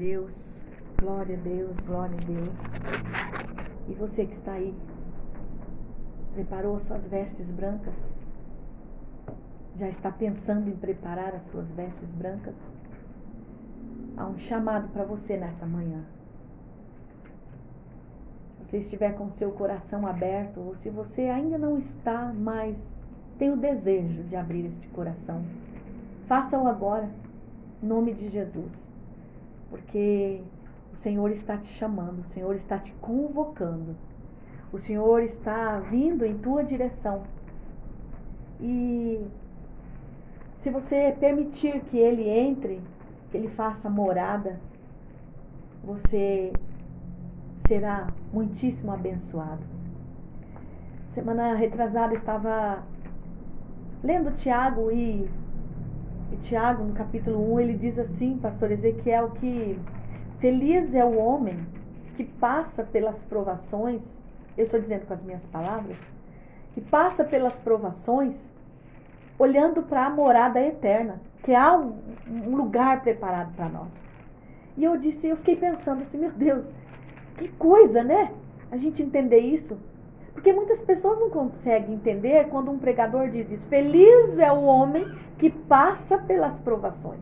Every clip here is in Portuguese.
Deus, glória a Deus, glória a Deus. E você que está aí, preparou as suas vestes brancas? Já está pensando em preparar as suas vestes brancas? Há um chamado para você nessa manhã. Se você estiver com o seu coração aberto, ou se você ainda não está, mas tem o desejo de abrir este coração, faça-o agora, em nome de Jesus. Porque o Senhor está te chamando, o Senhor está te convocando. O Senhor está vindo em tua direção. E se você permitir que Ele entre, que Ele faça morada, você será muitíssimo abençoado. Semana retrasada estava lendo Tiago e, e Tiago, no capítulo 1, ele diz assim, pastor Ezequiel, que feliz é o homem que passa pelas provações eu estou dizendo com as minhas palavras, que passa pelas provações olhando para a morada eterna, que há um, um lugar preparado para nós. E eu disse, eu fiquei pensando assim, meu Deus, que coisa, né? A gente entender isso. Porque muitas pessoas não conseguem entender quando um pregador diz isso. Feliz é o homem que passa pelas provações.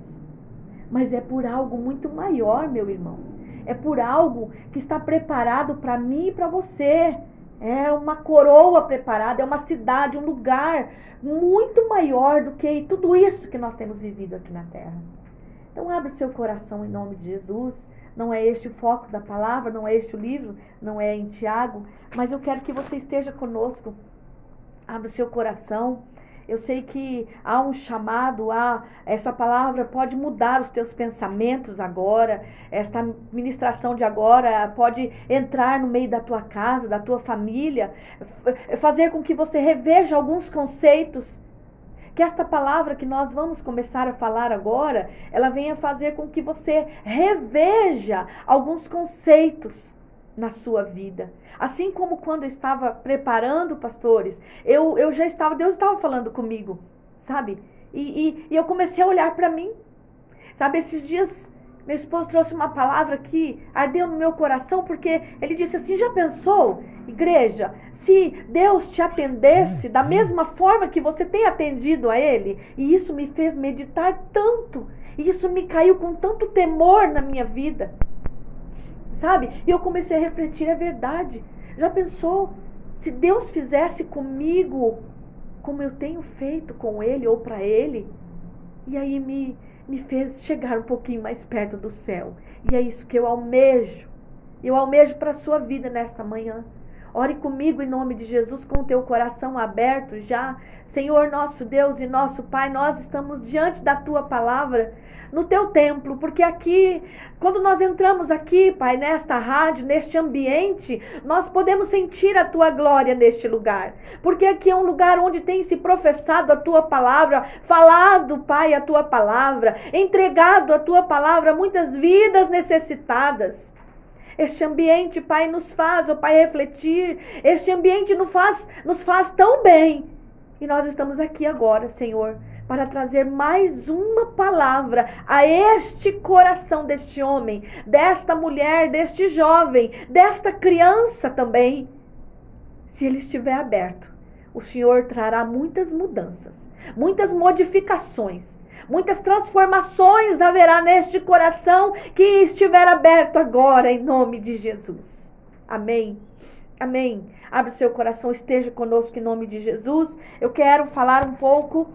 Mas é por algo muito maior, meu irmão é por algo que está preparado para mim e para você. É uma coroa preparada, é uma cidade, um lugar muito maior do que tudo isso que nós temos vivido aqui na terra. Então, abre o seu coração em nome de Jesus. Não é este o foco da palavra, não é este o livro, não é em Tiago, mas eu quero que você esteja conosco. Abre o seu coração. Eu sei que há um chamado, há, essa palavra pode mudar os teus pensamentos agora, esta ministração de agora pode entrar no meio da tua casa, da tua família, fazer com que você reveja alguns conceitos. Que esta palavra que nós vamos começar a falar agora, ela venha fazer com que você reveja alguns conceitos na sua vida. Assim como quando eu estava preparando pastores, eu, eu já estava, Deus estava falando comigo, sabe? E, e, e eu comecei a olhar para mim. Sabe, esses dias meu esposo trouxe uma palavra que ardeu no meu coração, porque ele disse assim: já pensou, igreja, se Deus te atendesse da mesma forma que você tem atendido a Ele? E isso me fez meditar tanto, e isso me caiu com tanto temor na minha vida sabe? E eu comecei a refletir, é verdade. Já pensou se Deus fizesse comigo como eu tenho feito com ele ou para ele? E aí me me fez chegar um pouquinho mais perto do céu. E é isso que eu almejo. Eu almejo para a sua vida nesta manhã. Ore comigo em nome de Jesus com o teu coração aberto já. Senhor nosso Deus e nosso Pai, nós estamos diante da tua palavra no teu templo, porque aqui, quando nós entramos aqui, Pai, nesta rádio, neste ambiente, nós podemos sentir a tua glória neste lugar, porque aqui é um lugar onde tem se professado a tua palavra, falado, Pai, a tua palavra, entregado a tua palavra muitas vidas necessitadas. Este ambiente, Pai, nos faz, ó oh, Pai, refletir. Este ambiente nos faz, nos faz tão bem. E nós estamos aqui agora, Senhor, para trazer mais uma palavra a este coração deste homem, desta mulher, deste jovem, desta criança também. Se ele estiver aberto, o Senhor trará muitas mudanças, muitas modificações Muitas transformações haverá neste coração que estiver aberto agora, em nome de Jesus. Amém. Amém. Abre o seu coração, esteja conosco em nome de Jesus. Eu quero falar um pouco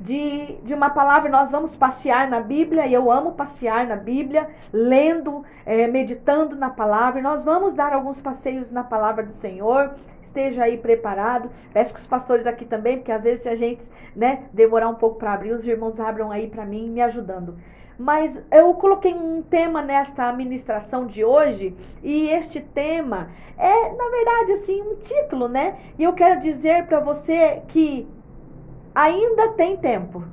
de, de uma palavra. Nós vamos passear na Bíblia, e eu amo passear na Bíblia, lendo, é, meditando na palavra. nós vamos dar alguns passeios na palavra do Senhor esteja aí preparado. Peço que os pastores aqui também, porque às vezes se a gente, né, demorar um pouco para abrir, os irmãos abram aí para mim, me ajudando. Mas eu coloquei um tema nesta administração de hoje, e este tema é, na verdade, assim, um título, né? E eu quero dizer para você que ainda tem tempo.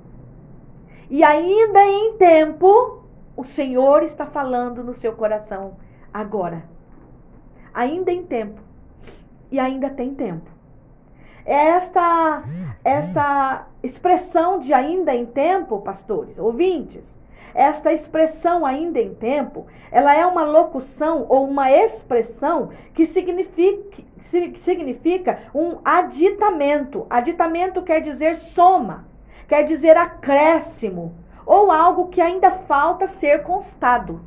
E ainda em tempo, o Senhor está falando no seu coração agora. Ainda em tempo e ainda tem tempo. Esta, esta expressão de ainda em tempo, pastores, ouvintes, Esta expressão ainda em tempo, ela é uma locução ou uma expressão que significa, significa um aditamento. Aditamento quer dizer soma, quer dizer acréscimo, ou algo que ainda falta ser constado.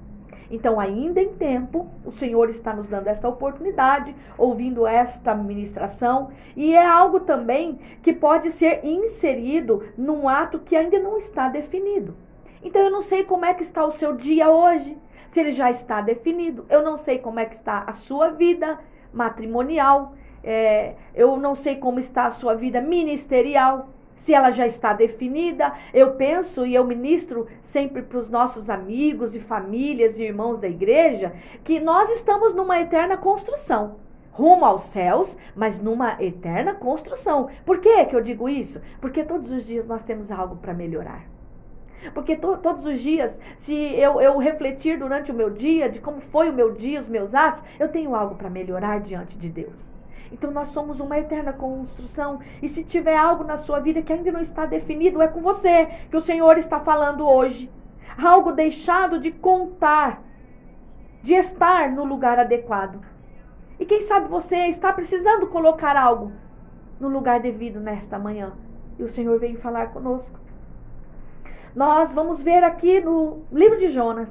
Então, ainda em tempo, o Senhor está nos dando esta oportunidade, ouvindo esta ministração, e é algo também que pode ser inserido num ato que ainda não está definido. Então, eu não sei como é que está o seu dia hoje, se ele já está definido. Eu não sei como é que está a sua vida matrimonial. É, eu não sei como está a sua vida ministerial se ela já está definida. Eu penso e eu ministro sempre para os nossos amigos e famílias e irmãos da igreja que nós estamos numa eterna construção. Rumo aos céus, mas numa eterna construção. Por que, que eu digo isso? Porque todos os dias nós temos algo para melhorar. Porque to, todos os dias, se eu, eu refletir durante o meu dia de como foi o meu dia, os meus atos, eu tenho algo para melhorar diante de Deus. Então nós somos uma eterna construção. E se tiver algo na sua vida que ainda não está definido, é com você que o Senhor está falando hoje. Algo deixado de contar, de estar no lugar adequado. E quem sabe você está precisando colocar algo no lugar devido nesta manhã. E o Senhor vem falar conosco. Nós vamos ver aqui no livro de Jonas.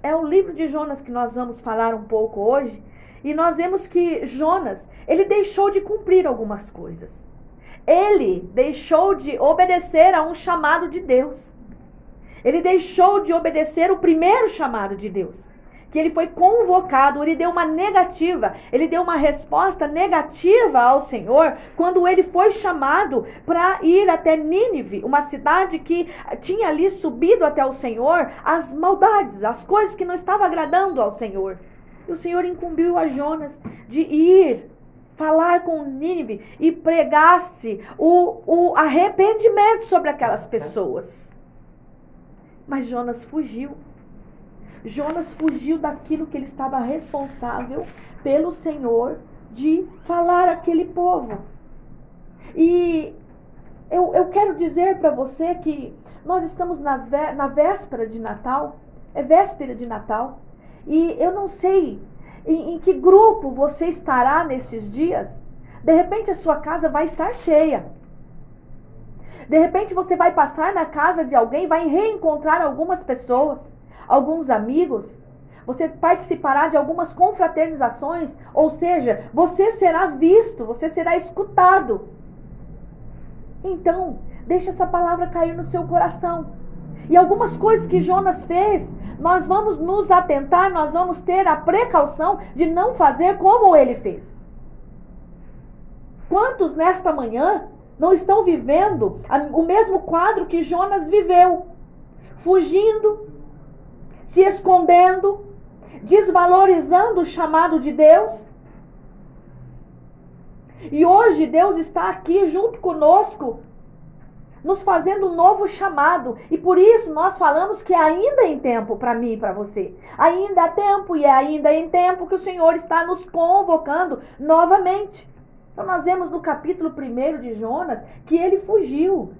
É o livro de Jonas que nós vamos falar um pouco hoje. E nós vemos que Jonas, ele deixou de cumprir algumas coisas. Ele deixou de obedecer a um chamado de Deus. Ele deixou de obedecer o primeiro chamado de Deus. Que ele foi convocado, ele deu uma negativa, ele deu uma resposta negativa ao Senhor quando ele foi chamado para ir até Nínive, uma cidade que tinha ali subido até o Senhor as maldades, as coisas que não estavam agradando ao Senhor. E o Senhor incumbiu a Jonas de ir falar com Nínive e pregasse o, o arrependimento sobre aquelas pessoas. Mas Jonas fugiu. Jonas fugiu daquilo que ele estava responsável pelo Senhor de falar àquele povo. E eu, eu quero dizer para você que nós estamos nas, na véspera de Natal, é véspera de Natal, e eu não sei em, em que grupo você estará nesses dias. De repente a sua casa vai estar cheia. De repente você vai passar na casa de alguém, vai reencontrar algumas pessoas, alguns amigos. Você participará de algumas confraternizações, ou seja, você será visto, você será escutado. Então, deixe essa palavra cair no seu coração. E algumas coisas que Jonas fez, nós vamos nos atentar, nós vamos ter a precaução de não fazer como ele fez. Quantos nesta manhã não estão vivendo o mesmo quadro que Jonas viveu? Fugindo, se escondendo, desvalorizando o chamado de Deus. E hoje Deus está aqui junto conosco nos fazendo um novo chamado. E por isso nós falamos que ainda é em tempo para mim e para você. Ainda há tempo e é ainda em tempo que o Senhor está nos convocando novamente. Então nós vemos no capítulo 1 de Jonas que ele fugiu.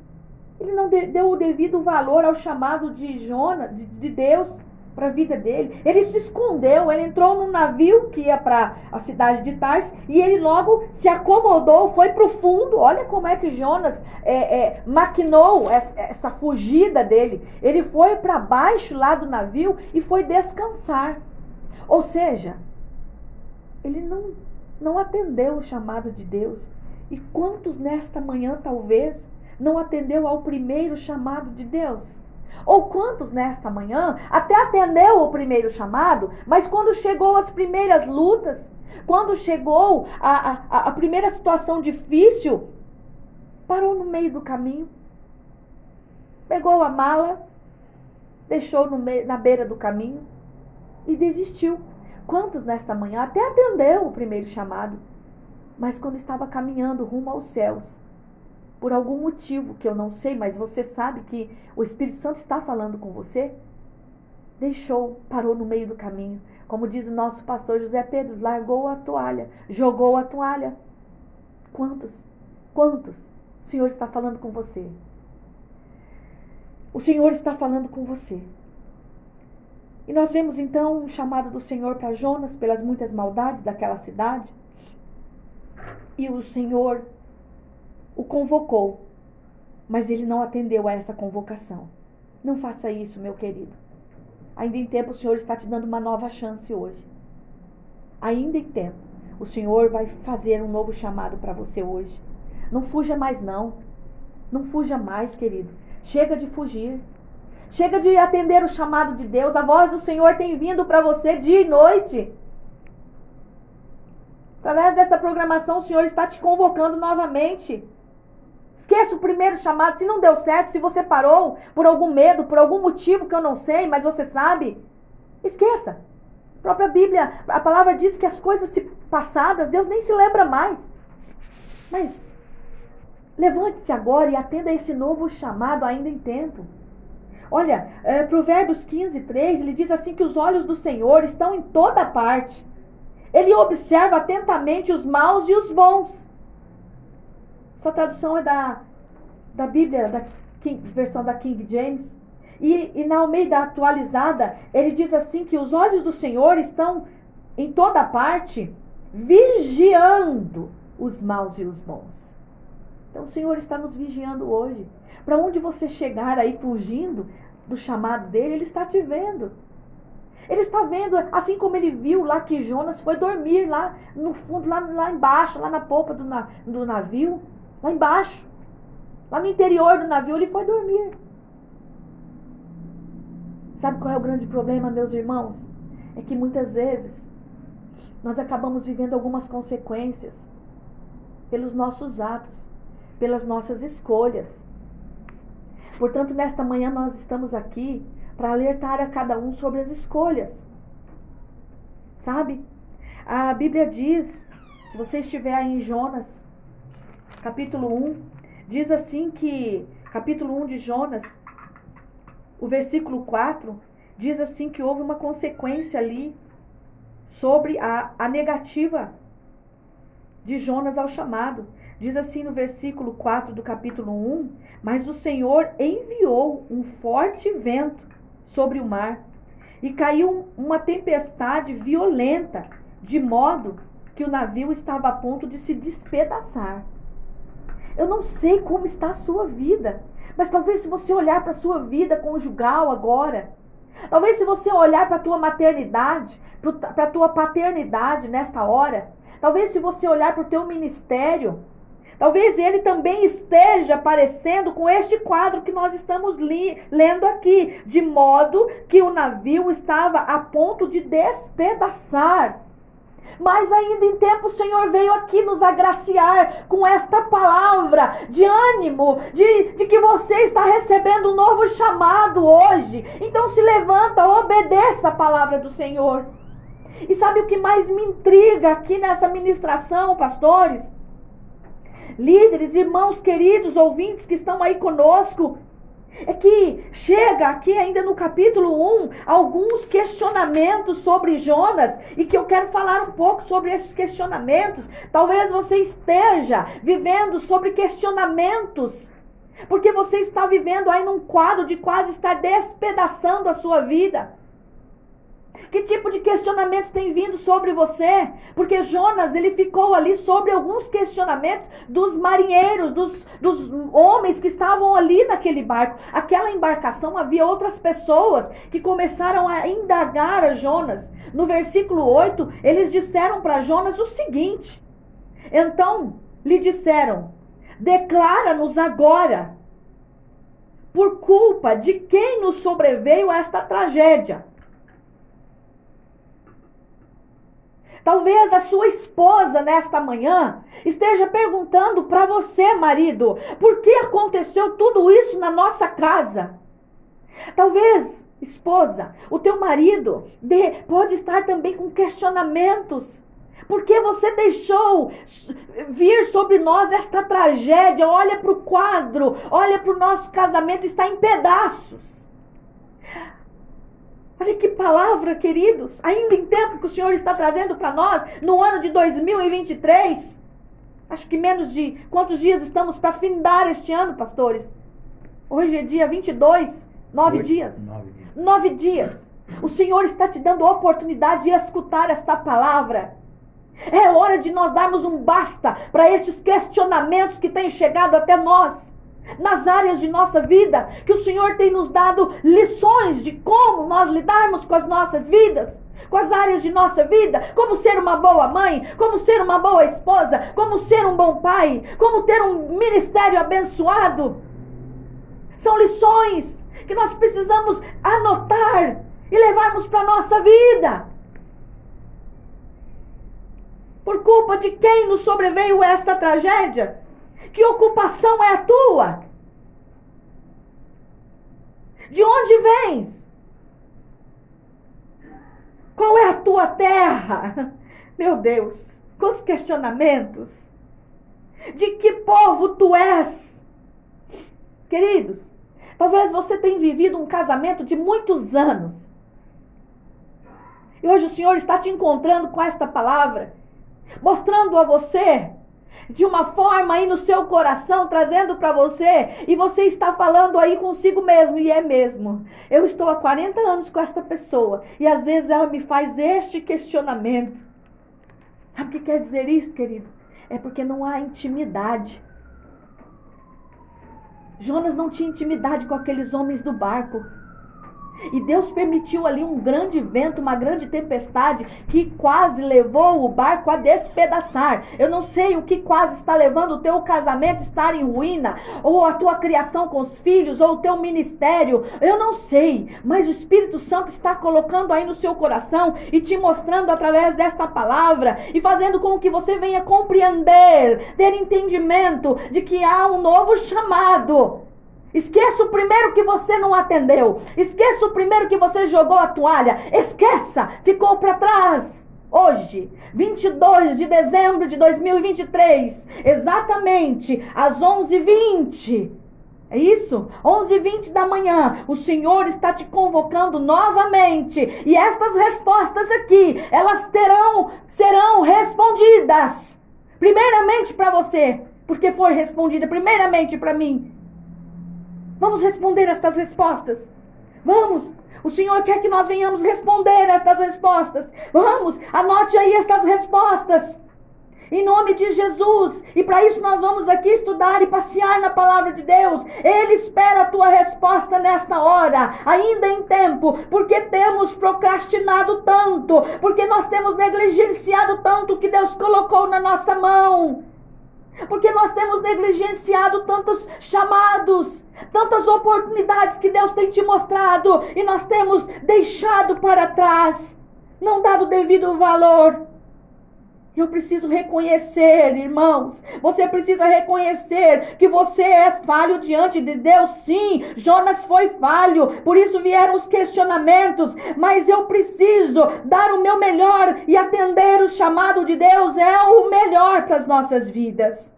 Ele não deu o devido valor ao chamado de Jonas, de Deus para a vida dele. Ele se escondeu, ele entrou num navio que ia para a cidade de Tars e ele logo se acomodou, foi para o fundo. Olha como é que Jonas é, é, maquinou essa, essa fugida dele. Ele foi para baixo lá do navio e foi descansar. Ou seja, ele não, não atendeu o chamado de Deus. E quantos nesta manhã talvez não atendeu ao primeiro chamado de Deus? Ou quantos nesta manhã até atendeu o primeiro chamado, mas quando chegou as primeiras lutas, quando chegou a, a, a primeira situação difícil, parou no meio do caminho, pegou a mala, deixou meio, na beira do caminho e desistiu. Quantos nesta manhã até atendeu o primeiro chamado, mas quando estava caminhando rumo aos céus, por algum motivo que eu não sei, mas você sabe que o Espírito Santo está falando com você, deixou, parou no meio do caminho. Como diz o nosso pastor José Pedro, largou a toalha, jogou a toalha. Quantos? Quantos? O Senhor está falando com você. O Senhor está falando com você. E nós vemos então um chamado do Senhor para Jonas pelas muitas maldades daquela cidade. E o Senhor o convocou, mas ele não atendeu a essa convocação. Não faça isso, meu querido. Ainda em tempo o Senhor está te dando uma nova chance hoje. Ainda em tempo, o Senhor vai fazer um novo chamado para você hoje. Não fuja mais não. Não fuja mais, querido. Chega de fugir. Chega de atender o chamado de Deus. A voz do Senhor tem vindo para você dia e noite. Através desta programação, o Senhor está te convocando novamente. Esqueça o primeiro chamado. Se não deu certo, se você parou por algum medo, por algum motivo que eu não sei, mas você sabe, esqueça. A própria Bíblia, a palavra diz que as coisas passadas, Deus nem se lembra mais. Mas levante-se agora e atenda esse novo chamado ainda em tempo. Olha, é, Provérbios 15, 3, ele diz assim que os olhos do Senhor estão em toda parte. Ele observa atentamente os maus e os bons. Essa tradução é da, da Bíblia, da King, versão da King James. E, e na Almeida atualizada, ele diz assim que os olhos do Senhor estão em toda parte, vigiando os maus e os bons. Então o Senhor está nos vigiando hoje. Para onde você chegar aí fugindo do chamado dele, ele está te vendo. Ele está vendo, assim como ele viu lá que Jonas foi dormir lá no fundo, lá, lá embaixo, lá na polpa do, na, do navio, lá embaixo, lá no interior do navio, ele foi dormir. Sabe qual é o grande problema, meus irmãos? É que muitas vezes nós acabamos vivendo algumas consequências pelos nossos atos, pelas nossas escolhas. Portanto, nesta manhã nós estamos aqui para alertar a cada um sobre as escolhas. Sabe? A Bíblia diz, se você estiver aí em Jonas, capítulo 1, diz assim que, capítulo 1 de Jonas, o versículo 4, diz assim que houve uma consequência ali sobre a, a negativa de Jonas ao chamado. Diz assim no versículo 4 do capítulo 1: Mas o Senhor enviou um forte vento sobre o mar e caiu uma tempestade violenta, de modo que o navio estava a ponto de se despedaçar. Eu não sei como está a sua vida, mas talvez se você olhar para a sua vida conjugal agora, talvez se você olhar para a tua maternidade, para a tua paternidade nesta hora, talvez se você olhar para o teu ministério, Talvez ele também esteja parecendo com este quadro que nós estamos li, lendo aqui, de modo que o navio estava a ponto de despedaçar. Mas ainda em tempo o Senhor veio aqui nos agraciar com esta palavra de ânimo, de, de que você está recebendo um novo chamado hoje. Então se levanta, obedeça a palavra do Senhor. E sabe o que mais me intriga aqui nessa ministração, pastores? líderes, irmãos queridos, ouvintes que estão aí conosco, é que chega aqui ainda no capítulo 1 alguns questionamentos sobre Jonas e que eu quero falar um pouco sobre esses questionamentos. Talvez você esteja vivendo sobre questionamentos, porque você está vivendo aí num quadro de quase estar despedaçando a sua vida. Que tipo de questionamentos tem vindo sobre você? Porque Jonas, ele ficou ali sobre alguns questionamentos dos marinheiros, dos, dos homens que estavam ali naquele barco. Aquela embarcação havia outras pessoas que começaram a indagar a Jonas. No versículo 8, eles disseram para Jonas o seguinte: Então lhe disseram: Declara-nos agora, por culpa de quem nos sobreveio esta tragédia Talvez a sua esposa nesta manhã esteja perguntando para você, marido, por que aconteceu tudo isso na nossa casa? Talvez, esposa, o teu marido de, pode estar também com questionamentos. Por que você deixou vir sobre nós esta tragédia? Olha para o quadro, olha para o nosso casamento, está em pedaços. Olha que palavra, queridos. Ainda em tempo que o Senhor está trazendo para nós, no ano de 2023. Acho que menos de quantos dias estamos para findar este ano, pastores? Hoje é dia 22 Nove Oito, dias. Nove dias. Nove dias. O Senhor está te dando a oportunidade de escutar esta palavra. É hora de nós darmos um basta para estes questionamentos que têm chegado até nós, nas áreas de nossa vida, que o Senhor tem nos dado lições de como nós lidarmos com as nossas vidas, com as áreas de nossa vida, como ser uma boa mãe, como ser uma boa esposa, como ser um bom pai, como ter um ministério abençoado. São lições que nós precisamos anotar e levarmos para a nossa vida. Por culpa de quem nos sobreveio esta tragédia? Que ocupação é a tua? De onde vens? Qual é a tua terra? Meu Deus, quantos questionamentos. De que povo tu és? Queridos, talvez você tenha vivido um casamento de muitos anos. E hoje o Senhor está te encontrando com esta palavra, mostrando a você de uma forma aí no seu coração, trazendo para você, e você está falando aí consigo mesmo, e é mesmo. Eu estou há 40 anos com esta pessoa, e às vezes ela me faz este questionamento. Sabe o que quer dizer isso, querido? É porque não há intimidade. Jonas não tinha intimidade com aqueles homens do barco. E Deus permitiu ali um grande vento, uma grande tempestade que quase levou o barco a despedaçar. Eu não sei o que quase está levando o teu casamento estar em ruína, ou a tua criação com os filhos, ou o teu ministério. Eu não sei, mas o Espírito Santo está colocando aí no seu coração e te mostrando através desta palavra e fazendo com que você venha compreender, ter entendimento de que há um novo chamado Esqueça o primeiro que você não atendeu. Esqueça o primeiro que você jogou a toalha. Esqueça, ficou para trás. Hoje, 22 de dezembro de 2023, exatamente às 11h20. É isso? 11h20 da manhã, o Senhor está te convocando novamente. E estas respostas aqui, elas terão, serão respondidas. Primeiramente para você, porque foi respondida primeiramente para mim. Vamos responder estas respostas. Vamos. O Senhor quer que nós venhamos responder estas respostas. Vamos, anote aí estas respostas. Em nome de Jesus. E para isso nós vamos aqui estudar e passear na palavra de Deus. Ele espera a tua resposta nesta hora, ainda em tempo, porque temos procrastinado tanto, porque nós temos negligenciado tanto o que Deus colocou na nossa mão. Porque nós temos negligenciado tantos chamados, tantas oportunidades que Deus tem te mostrado e nós temos deixado para trás, não dado devido valor. Eu preciso reconhecer, irmãos. Você precisa reconhecer que você é falho diante de Deus, sim. Jonas foi falho, por isso vieram os questionamentos. Mas eu preciso dar o meu melhor e atender o chamado de Deus é o melhor para as nossas vidas.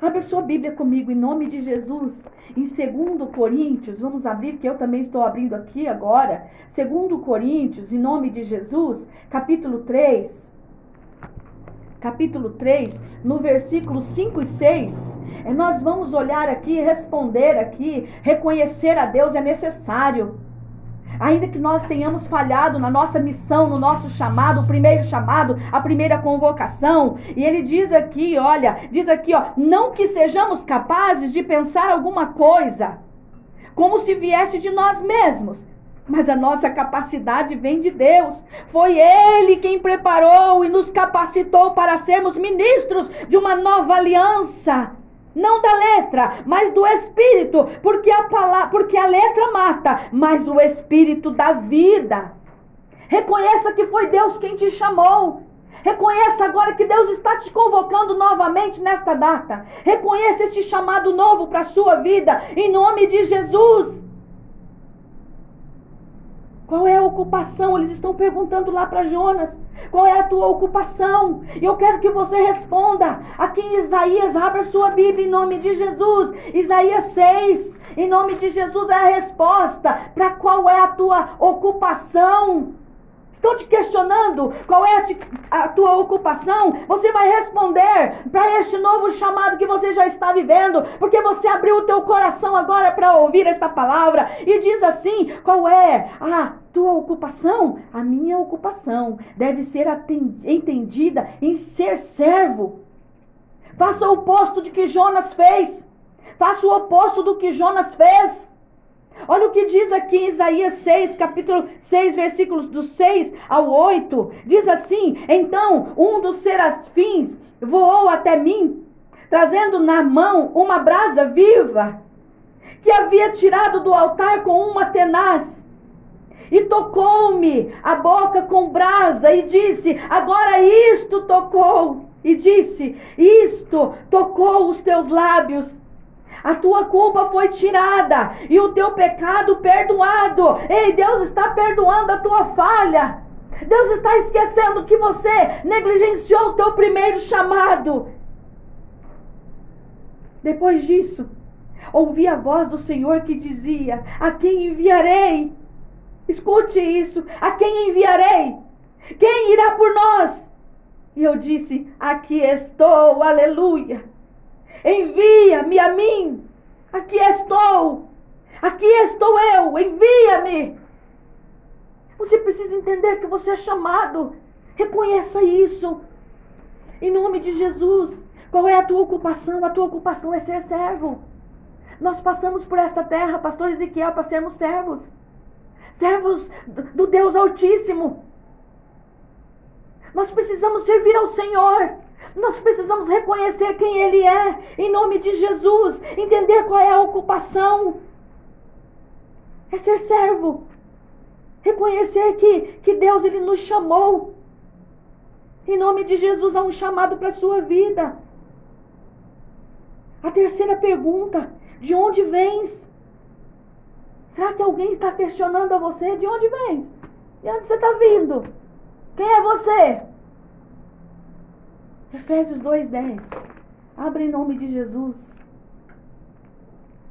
Abra sua Bíblia comigo em nome de Jesus. Em 2 Coríntios, vamos abrir, que eu também estou abrindo aqui agora. 2 Coríntios, em nome de Jesus, capítulo 3. Capítulo 3, no versículo 5 e 6. É, nós vamos olhar aqui, responder aqui, reconhecer a Deus é necessário. Ainda que nós tenhamos falhado na nossa missão, no nosso chamado, o primeiro chamado, a primeira convocação. E ele diz aqui, olha, diz aqui, ó, não que sejamos capazes de pensar alguma coisa como se viesse de nós mesmos, mas a nossa capacidade vem de Deus. Foi Ele quem preparou e nos capacitou para sermos ministros de uma nova aliança não da letra, mas do espírito, porque a palavra, porque a letra mata, mas o espírito dá vida. Reconheça que foi Deus quem te chamou. Reconheça agora que Deus está te convocando novamente nesta data. Reconheça este chamado novo para a sua vida, em nome de Jesus. Qual é a ocupação? Eles estão perguntando lá para Jonas. Qual é a tua ocupação? E eu quero que você responda. Aqui em Isaías, abra sua Bíblia em nome de Jesus. Isaías 6. Em nome de Jesus é a resposta para qual é a tua ocupação. Estão te questionando qual é a, a tua ocupação? Você vai responder para este novo chamado que você já está vivendo, porque você abriu o teu coração agora para ouvir esta palavra e diz assim: qual é a tua ocupação? A minha ocupação deve ser entendida em ser servo. Faça o oposto de que Jonas fez. Faça o oposto do que Jonas fez. Olha o que diz aqui em Isaías 6, capítulo 6, versículos do 6 ao 8. Diz assim: Então um dos serafins voou até mim, trazendo na mão uma brasa viva, que havia tirado do altar com uma tenaz. E tocou-me a boca com brasa e disse: Agora isto tocou. E disse: Isto tocou os teus lábios a tua culpa foi tirada e o teu pecado perdoado. Ei, Deus está perdoando a tua falha. Deus está esquecendo que você negligenciou o teu primeiro chamado. Depois disso, ouvi a voz do Senhor que dizia: A quem enviarei? Escute isso: A quem enviarei? Quem irá por nós? E eu disse: Aqui estou, aleluia. Envia-me a mim. Aqui estou. Aqui estou eu. Envia-me. Você precisa entender que você é chamado. Reconheça isso. Em nome de Jesus. Qual é a tua ocupação? A tua ocupação é ser servo. Nós passamos por esta terra, pastor Ezequiel, para sermos servos. Servos do Deus Altíssimo. Nós precisamos servir ao Senhor. Nós precisamos reconhecer quem Ele é, em nome de Jesus, entender qual é a ocupação. É ser servo. Reconhecer que, que Deus ele nos chamou. Em nome de Jesus há um chamado para a sua vida. A terceira pergunta: de onde vens? Será que alguém está questionando a você? De onde vens? De onde você está vindo? Quem é você? Efésios 2,10. Abre em nome de Jesus.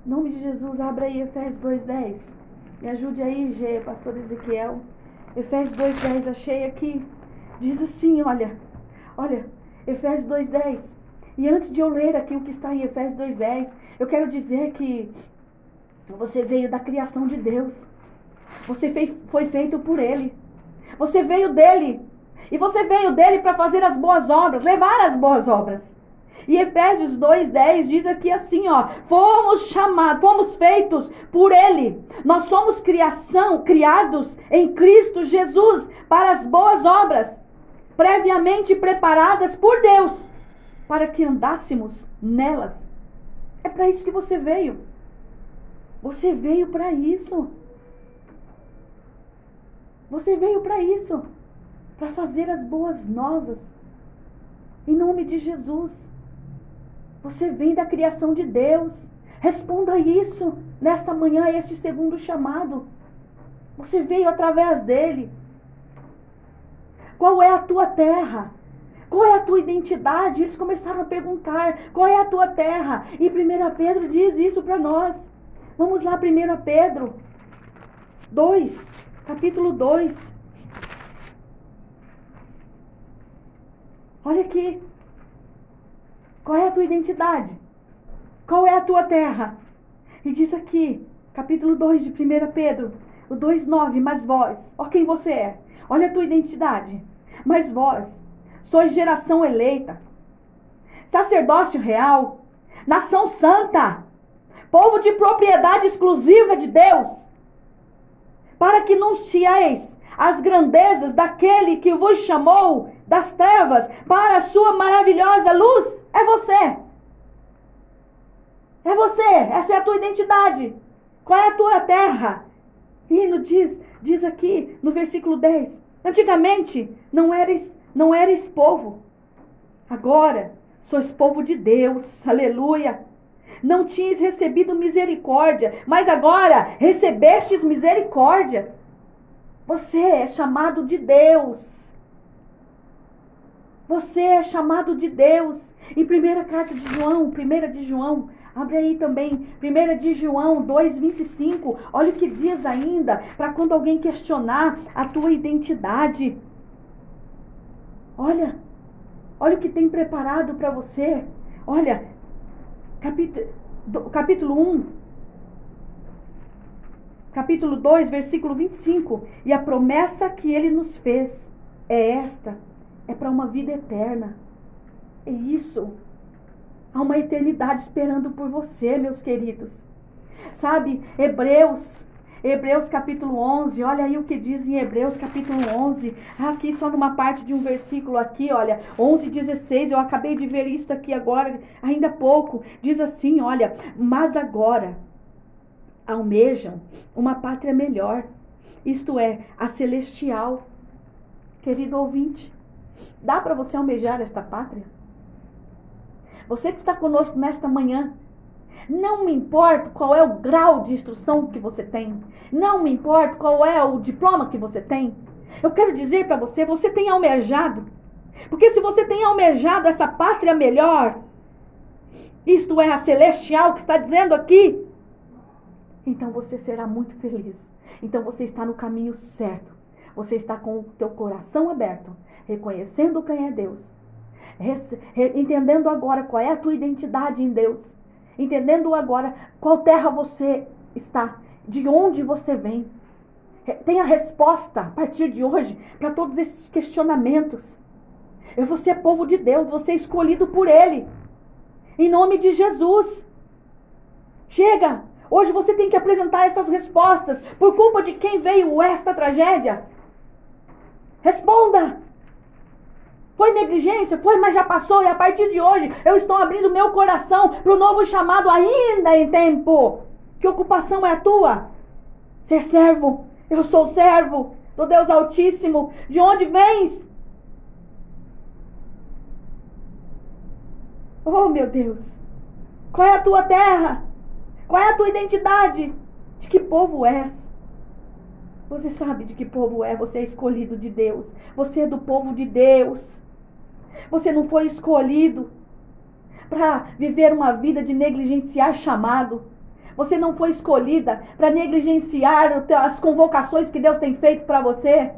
Em nome de Jesus, abre aí Efésios 2,10. Me ajude aí, G, pastor Ezequiel. Efésios 2,10, achei aqui. Diz assim, olha. Olha, Efésios 2,10. E antes de eu ler aqui o que está em Efésios 2,10, eu quero dizer que você veio da criação de Deus. Você foi feito por Ele. Você veio dele. E você veio dele para fazer as boas obras, levar as boas obras. E Efésios 2:10 diz aqui assim, ó: "Fomos chamados, fomos feitos por ele. Nós somos criação, criados em Cristo Jesus para as boas obras, previamente preparadas por Deus, para que andássemos nelas." É para isso que você veio. Você veio para isso. Você veio para isso para fazer as boas novas. Em nome de Jesus. Você vem da criação de Deus. Responda isso nesta manhã, este segundo chamado. Você veio através dele. Qual é a tua terra? Qual é a tua identidade? Eles começaram a perguntar: qual é a tua terra? E 1 Pedro diz isso para nós. Vamos lá, 1 Pedro 2, capítulo 2. Olha aqui. Qual é a tua identidade? Qual é a tua terra? E diz aqui, capítulo 2 de 1 Pedro, o 2,9, mas vós, ó quem você é, olha a tua identidade. Mas vós, sois geração eleita, sacerdócio real, nação santa, povo de propriedade exclusiva de Deus, para que anuncieis as grandezas daquele que vos chamou das trevas para a sua maravilhosa luz. É você. É você. Essa é a tua identidade. Qual é a tua terra? Hino diz, diz aqui no versículo 10. Antigamente não eres, não eres povo. Agora sois povo de Deus. Aleluia. Não tinhas recebido misericórdia, mas agora recebestes misericórdia. Você é chamado de Deus. Você é chamado de Deus. Em primeira carta de João, primeira de João, Abre aí também, 1 de João 2,25. Olha o que diz ainda, para quando alguém questionar a tua identidade. Olha, olha o que tem preparado para você. Olha, capítulo, capítulo 1, capítulo 2, versículo 25. E a promessa que ele nos fez é esta: é para uma vida eterna. É isso. Há uma eternidade esperando por você, meus queridos. Sabe, Hebreus, Hebreus capítulo 11, olha aí o que diz em Hebreus capítulo 11. Aqui só numa parte de um versículo aqui, olha, 11, 16. Eu acabei de ver isso aqui agora, ainda há pouco. Diz assim, olha, mas agora almejam uma pátria melhor, isto é, a celestial. Querido ouvinte, dá para você almejar esta pátria? Você que está conosco nesta manhã, não me importa qual é o grau de instrução que você tem, não me importa qual é o diploma que você tem. Eu quero dizer para você, você tem almejado. Porque se você tem almejado essa pátria melhor, isto é a celestial que está dizendo aqui, então você será muito feliz. Então você está no caminho certo. Você está com o teu coração aberto, reconhecendo quem é Deus, entendendo agora qual é a tua identidade em Deus, entendendo agora qual terra você está, de onde você vem. Tenha resposta a partir de hoje para todos esses questionamentos. Você é povo de Deus, você é escolhido por Ele. Em nome de Jesus. Chega, Hoje você tem que apresentar essas respostas. Por culpa de quem veio esta tragédia? Responda! Foi negligência? Foi, mas já passou. E a partir de hoje eu estou abrindo meu coração para o novo chamado ainda em tempo. Que ocupação é a tua? Ser servo. Eu sou servo do Deus Altíssimo. De onde vens? Oh, meu Deus. Qual é a tua terra? Qual é a tua identidade? De que povo és? Você sabe de que povo é? Você é escolhido de Deus. Você é do povo de Deus. Você não foi escolhido para viver uma vida de negligenciar chamado. Você não foi escolhida para negligenciar as convocações que Deus tem feito para você.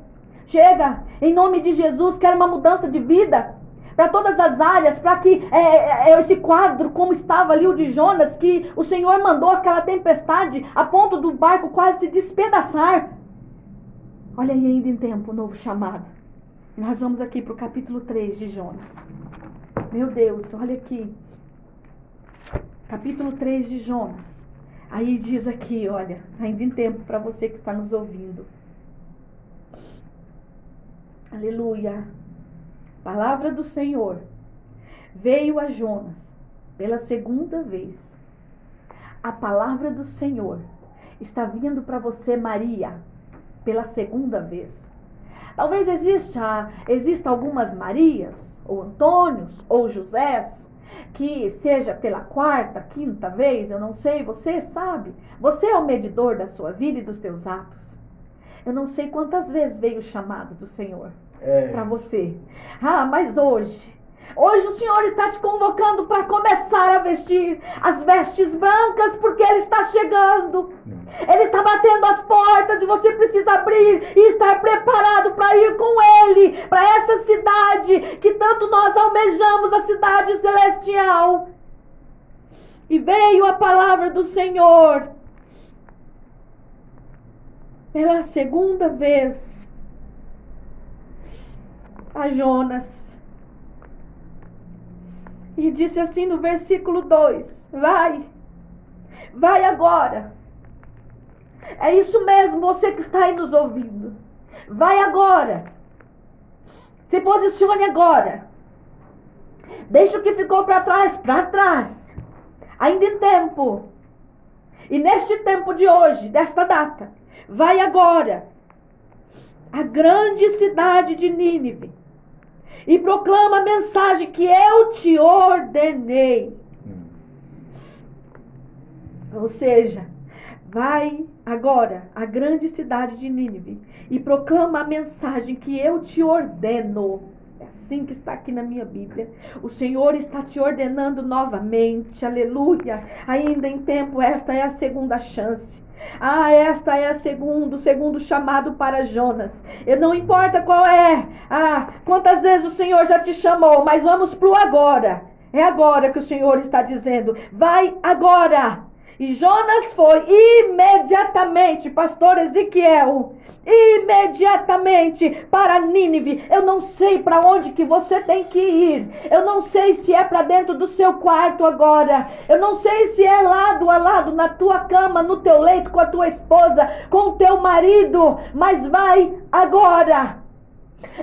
Chega, em nome de Jesus, quer uma mudança de vida para todas as áreas, para que é, é, é, esse quadro, como estava ali o de Jonas, que o Senhor mandou aquela tempestade a ponto do barco quase se despedaçar. Olha aí ainda em tempo, o novo chamado. Nós vamos aqui para o capítulo 3 de Jonas. Meu Deus, olha aqui. Capítulo 3 de Jonas. Aí diz aqui, olha, ainda em tempo para você que está nos ouvindo. Aleluia. Palavra do Senhor veio a Jonas pela segunda vez. A palavra do Senhor está vindo para você, Maria, pela segunda vez. Talvez exista, exista algumas Marias, ou Antônios, ou Josés, que seja pela quarta, quinta vez, eu não sei, você sabe. Você é o medidor da sua vida e dos teus atos. Eu não sei quantas vezes veio o chamado do Senhor é. para você. Ah, mas hoje, hoje o Senhor está te convocando para começar a vestir as vestes brancas, porque Ele está chegando. Ele está batendo as portas e você precisa abrir e estar preparado para ir com Ele, para essa cidade que tanto nós almejamos, a cidade celestial. E veio a palavra do Senhor pela segunda vez a Jonas. E disse assim no versículo 2: Vai, vai agora. É isso mesmo, você que está aí nos ouvindo. Vai agora. Se posicione agora. Deixa o que ficou para trás, para trás. Ainda em tempo. E neste tempo de hoje, desta data, vai agora. A grande cidade de Nínive e proclama a mensagem que eu te ordenei. Hum. Ou seja, vai agora à grande cidade de Nínive e proclama a mensagem que eu te ordeno. É assim que está aqui na minha Bíblia. O Senhor está te ordenando novamente, aleluia. Ainda em tempo, esta é a segunda chance. Ah, esta é a segundo, o segundo chamado para Jonas. E não importa qual é. Ah, quantas vezes o Senhor já te chamou, mas vamos pro agora. É agora que o Senhor está dizendo: vai agora. E Jonas foi imediatamente, pastor Ezequiel, imediatamente para Nínive. Eu não sei para onde que você tem que ir. Eu não sei se é para dentro do seu quarto agora. Eu não sei se é lado a lado na tua cama, no teu leito com a tua esposa, com o teu marido, mas vai agora.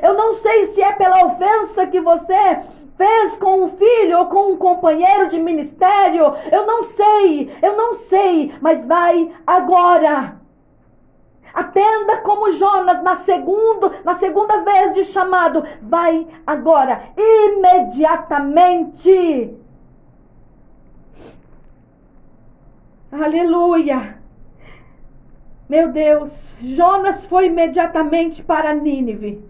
Eu não sei se é pela ofensa que você fez com um filho ou com um companheiro de ministério. Eu não sei, eu não sei, mas vai agora. Atenda como Jonas na segundo, na segunda vez de chamado, vai agora, imediatamente. Aleluia. Meu Deus, Jonas foi imediatamente para Nínive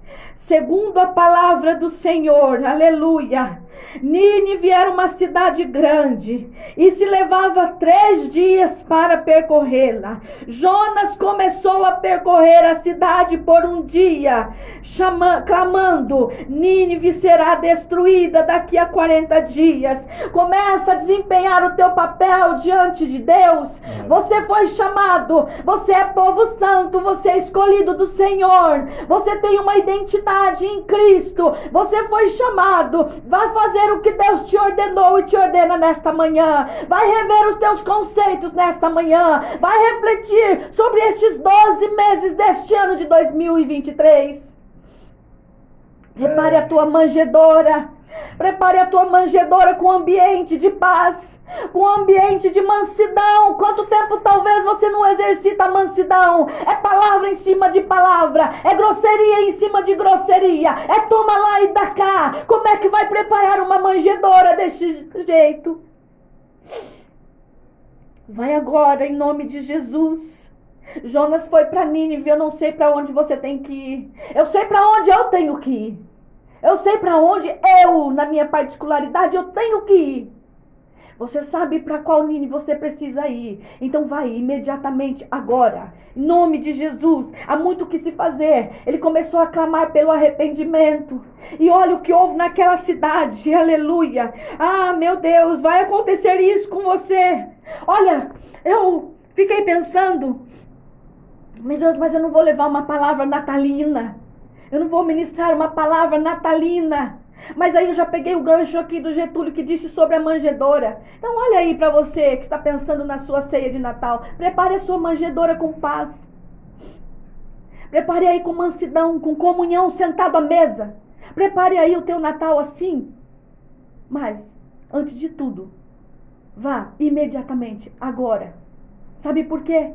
segundo a palavra do Senhor, aleluia. Nínive era uma cidade grande e se levava três dias para percorrê-la. Jonas começou a percorrer a cidade por um dia, chama, clamando: Nínive será destruída daqui a 40 dias. Começa a desempenhar o teu papel diante de Deus. É. Você foi chamado, você é povo santo, você é escolhido do Senhor, você tem uma identidade em Cristo, você foi chamado. Vai fazer o que Deus te ordenou e te ordena nesta manhã. Vai rever os teus conceitos nesta manhã. Vai refletir sobre estes 12 meses deste ano de 2023. Prepare a tua manjedora. Prepare a tua manjedora com ambiente de paz um ambiente de mansidão. Quanto tempo talvez você não exercita a mansidão? É palavra em cima de palavra, é grosseria em cima de grosseria, é toma lá e dá cá. Como é que vai preparar uma manjedora desse jeito? Vai agora em nome de Jesus. Jonas foi para Nínive, eu não sei para onde você tem que ir. Eu sei para onde eu tenho que ir. Eu sei para onde eu, na minha particularidade, eu tenho que ir. Você sabe para qual Nini você precisa ir. Então vai imediatamente agora. Em nome de Jesus. Há muito o que se fazer. Ele começou a clamar pelo arrependimento. E olha o que houve naquela cidade. Aleluia. Ah, meu Deus, vai acontecer isso com você. Olha, eu fiquei pensando. Meu Deus, mas eu não vou levar uma palavra natalina. Eu não vou ministrar uma palavra natalina. Mas aí eu já peguei o gancho aqui do Getúlio que disse sobre a manjedora. Então olha aí para você que está pensando na sua ceia de Natal. Prepare a sua manjedora com paz. Prepare aí com mansidão, com comunhão, sentado à mesa. Prepare aí o teu Natal assim. Mas, antes de tudo, vá imediatamente, agora. Sabe por quê?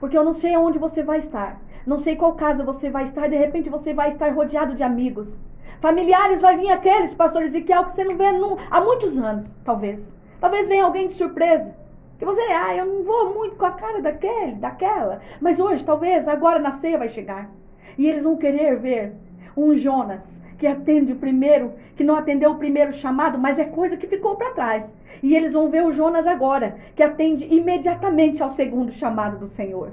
Porque eu não sei aonde você vai estar. Não sei qual casa você vai estar. De repente você vai estar rodeado de amigos. Familiares vai vir aqueles, pastor Ezequiel, que você não vê num, há muitos anos, talvez. Talvez venha alguém de surpresa. Que você, ah, eu não vou muito com a cara daquele, daquela. Mas hoje, talvez, agora na ceia vai chegar. E eles vão querer ver um Jonas que atende o primeiro, que não atendeu o primeiro chamado, mas é coisa que ficou para trás. E eles vão ver o Jonas agora, que atende imediatamente ao segundo chamado do Senhor.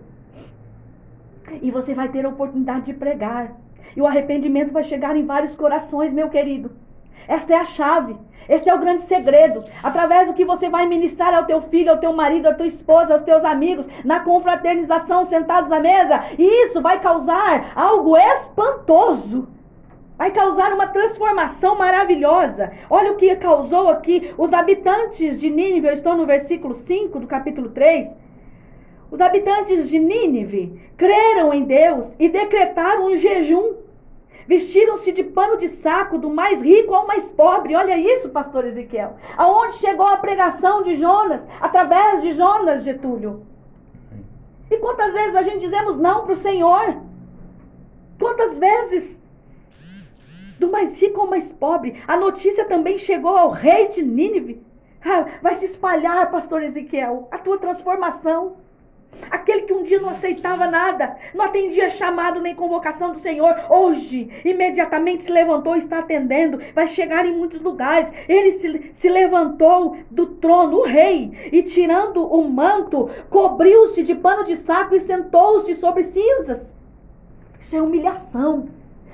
E você vai ter a oportunidade de pregar. E o arrependimento vai chegar em vários corações, meu querido. Esta é a chave. Este é o grande segredo. Através do que você vai ministrar ao teu filho, ao teu marido, à tua esposa, aos teus amigos, na confraternização, sentados à mesa. E isso vai causar algo espantoso. Vai causar uma transformação maravilhosa. Olha o que causou aqui. Os habitantes de Nínive, eu estou no versículo 5 do capítulo 3. Os habitantes de Nínive creram em Deus e decretaram um jejum. Vestiram-se de pano de saco, do mais rico ao mais pobre. Olha isso, pastor Ezequiel. Aonde chegou a pregação de Jonas? Através de Jonas, Getúlio. E quantas vezes a gente dizemos não para o Senhor? Quantas vezes? Do mais rico ao mais pobre. A notícia também chegou ao rei de Nínive. Ah, vai se espalhar, pastor Ezequiel, a tua transformação. Aquele que um dia não aceitava nada, não atendia chamado nem convocação do Senhor, hoje, imediatamente se levantou e está atendendo, vai chegar em muitos lugares. Ele se, se levantou do trono, o rei, e tirando o manto, cobriu-se de pano de saco e sentou-se sobre cinzas. Isso é humilhação.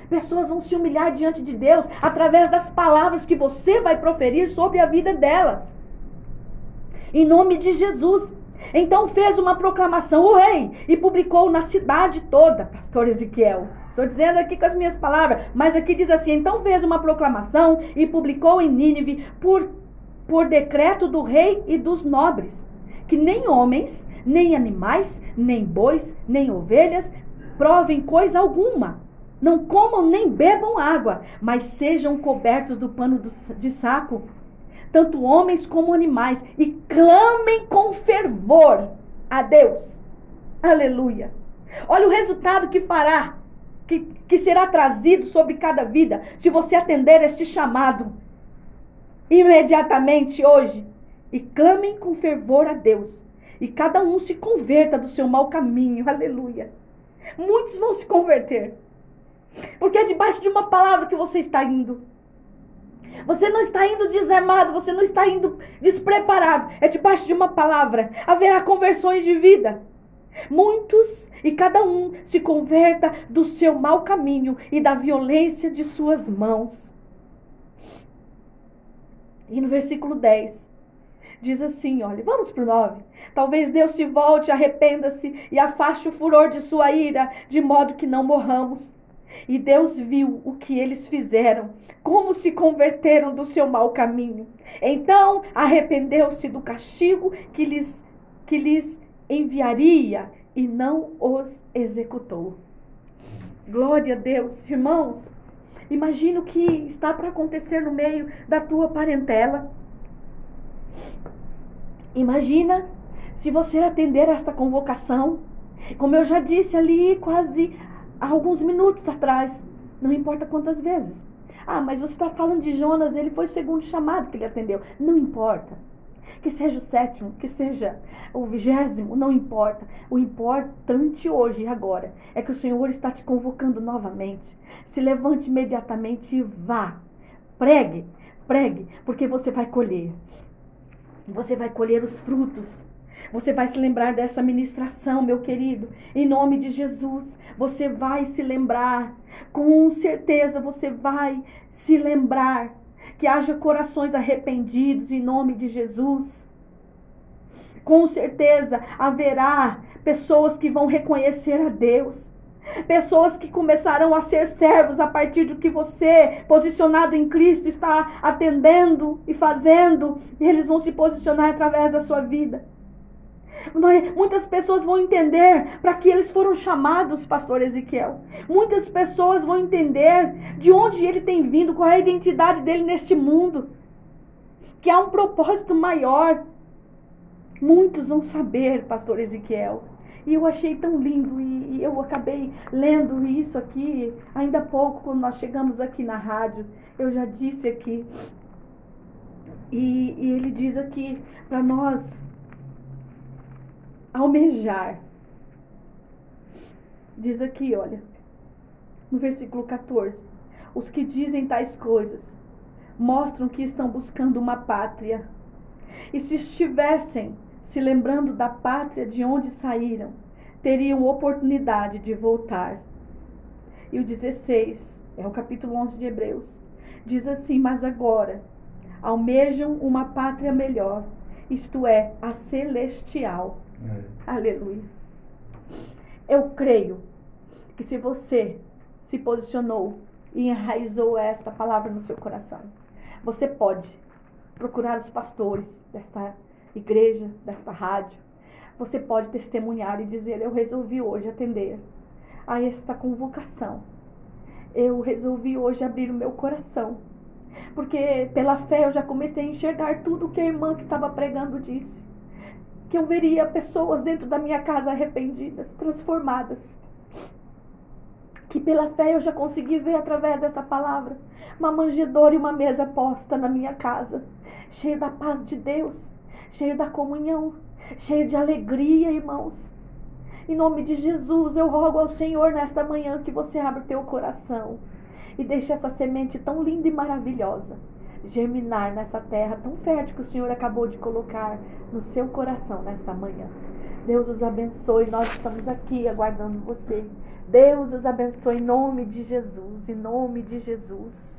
Pessoas vão se humilhar diante de Deus através das palavras que você vai proferir sobre a vida delas. Em nome de Jesus. Então fez uma proclamação, o rei, e publicou na cidade toda, pastor Ezequiel. Estou dizendo aqui com as minhas palavras, mas aqui diz assim: então fez uma proclamação e publicou em Nínive por, por decreto do rei e dos nobres, que nem homens, nem animais, nem bois, nem ovelhas provem coisa alguma. Não comam nem bebam água, mas sejam cobertos do pano de saco tanto homens como animais, e clamem com fervor a Deus. Aleluia. Olha o resultado que fará, que, que será trazido sobre cada vida, se você atender este chamado imediatamente hoje. E clamem com fervor a Deus. E cada um se converta do seu mau caminho. Aleluia. Muitos vão se converter. Porque é debaixo de uma palavra que você está indo. Você não está indo desarmado, você não está indo despreparado. É debaixo de uma palavra. Haverá conversões de vida. Muitos e cada um se converta do seu mau caminho e da violência de suas mãos. E no versículo 10, diz assim: olha, vamos para o 9. Talvez Deus se volte, arrependa-se e afaste o furor de sua ira, de modo que não morramos. E Deus viu o que eles fizeram, como se converteram do seu mau caminho. Então arrependeu-se do castigo que lhes, que lhes enviaria e não os executou. Glória a Deus, irmãos. Imagina o que está para acontecer no meio da tua parentela. Imagina se você atender esta convocação. Como eu já disse ali, quase há alguns minutos atrás, não importa quantas vezes. Ah, mas você está falando de Jonas, ele foi o segundo chamado que ele atendeu. Não importa. Que seja o sétimo, que seja o vigésimo, não importa. O importante hoje e agora é que o Senhor está te convocando novamente. Se levante imediatamente e vá. Pregue, pregue, porque você vai colher. Você vai colher os frutos você vai se lembrar dessa ministração, meu querido, em nome de Jesus. Você vai se lembrar, com certeza você vai se lembrar que haja corações arrependidos em nome de Jesus. Com certeza haverá pessoas que vão reconhecer a Deus. Pessoas que começarão a ser servos a partir do que você, posicionado em Cristo, está atendendo e fazendo. E eles vão se posicionar através da sua vida. Muitas pessoas vão entender para que eles foram chamados, pastor Ezequiel. Muitas pessoas vão entender de onde ele tem vindo, qual é a identidade dele neste mundo. Que há um propósito maior. Muitos vão saber, pastor Ezequiel. E eu achei tão lindo e eu acabei lendo isso aqui ainda há pouco quando nós chegamos aqui na rádio. Eu já disse aqui. E, e ele diz aqui para nós almejar. Diz aqui, olha, no versículo 14: os que dizem tais coisas mostram que estão buscando uma pátria. E se estivessem se lembrando da pátria de onde saíram, teriam oportunidade de voltar. E o 16, é o capítulo 11 de Hebreus, diz assim: Mas agora almejam uma pátria melhor, isto é, a celestial é. Aleluia. Eu creio que se você se posicionou e enraizou esta palavra no seu coração, você pode procurar os pastores desta igreja, desta rádio. Você pode testemunhar e dizer: Eu resolvi hoje atender a esta convocação. Eu resolvi hoje abrir o meu coração. Porque pela fé eu já comecei a enxergar tudo o que a irmã que estava pregando disse que eu veria pessoas dentro da minha casa arrependidas, transformadas. Que pela fé eu já consegui ver através dessa palavra uma manjedoura e uma mesa posta na minha casa, cheio da paz de Deus, cheio da comunhão, cheio de alegria, irmãos. Em nome de Jesus, eu rogo ao Senhor nesta manhã que você abra o teu coração e deixe essa semente tão linda e maravilhosa germinar nessa terra tão fértil que o Senhor acabou de colocar no seu coração nesta manhã. Deus os abençoe. Nós estamos aqui aguardando você. Deus os abençoe em nome de Jesus, em nome de Jesus.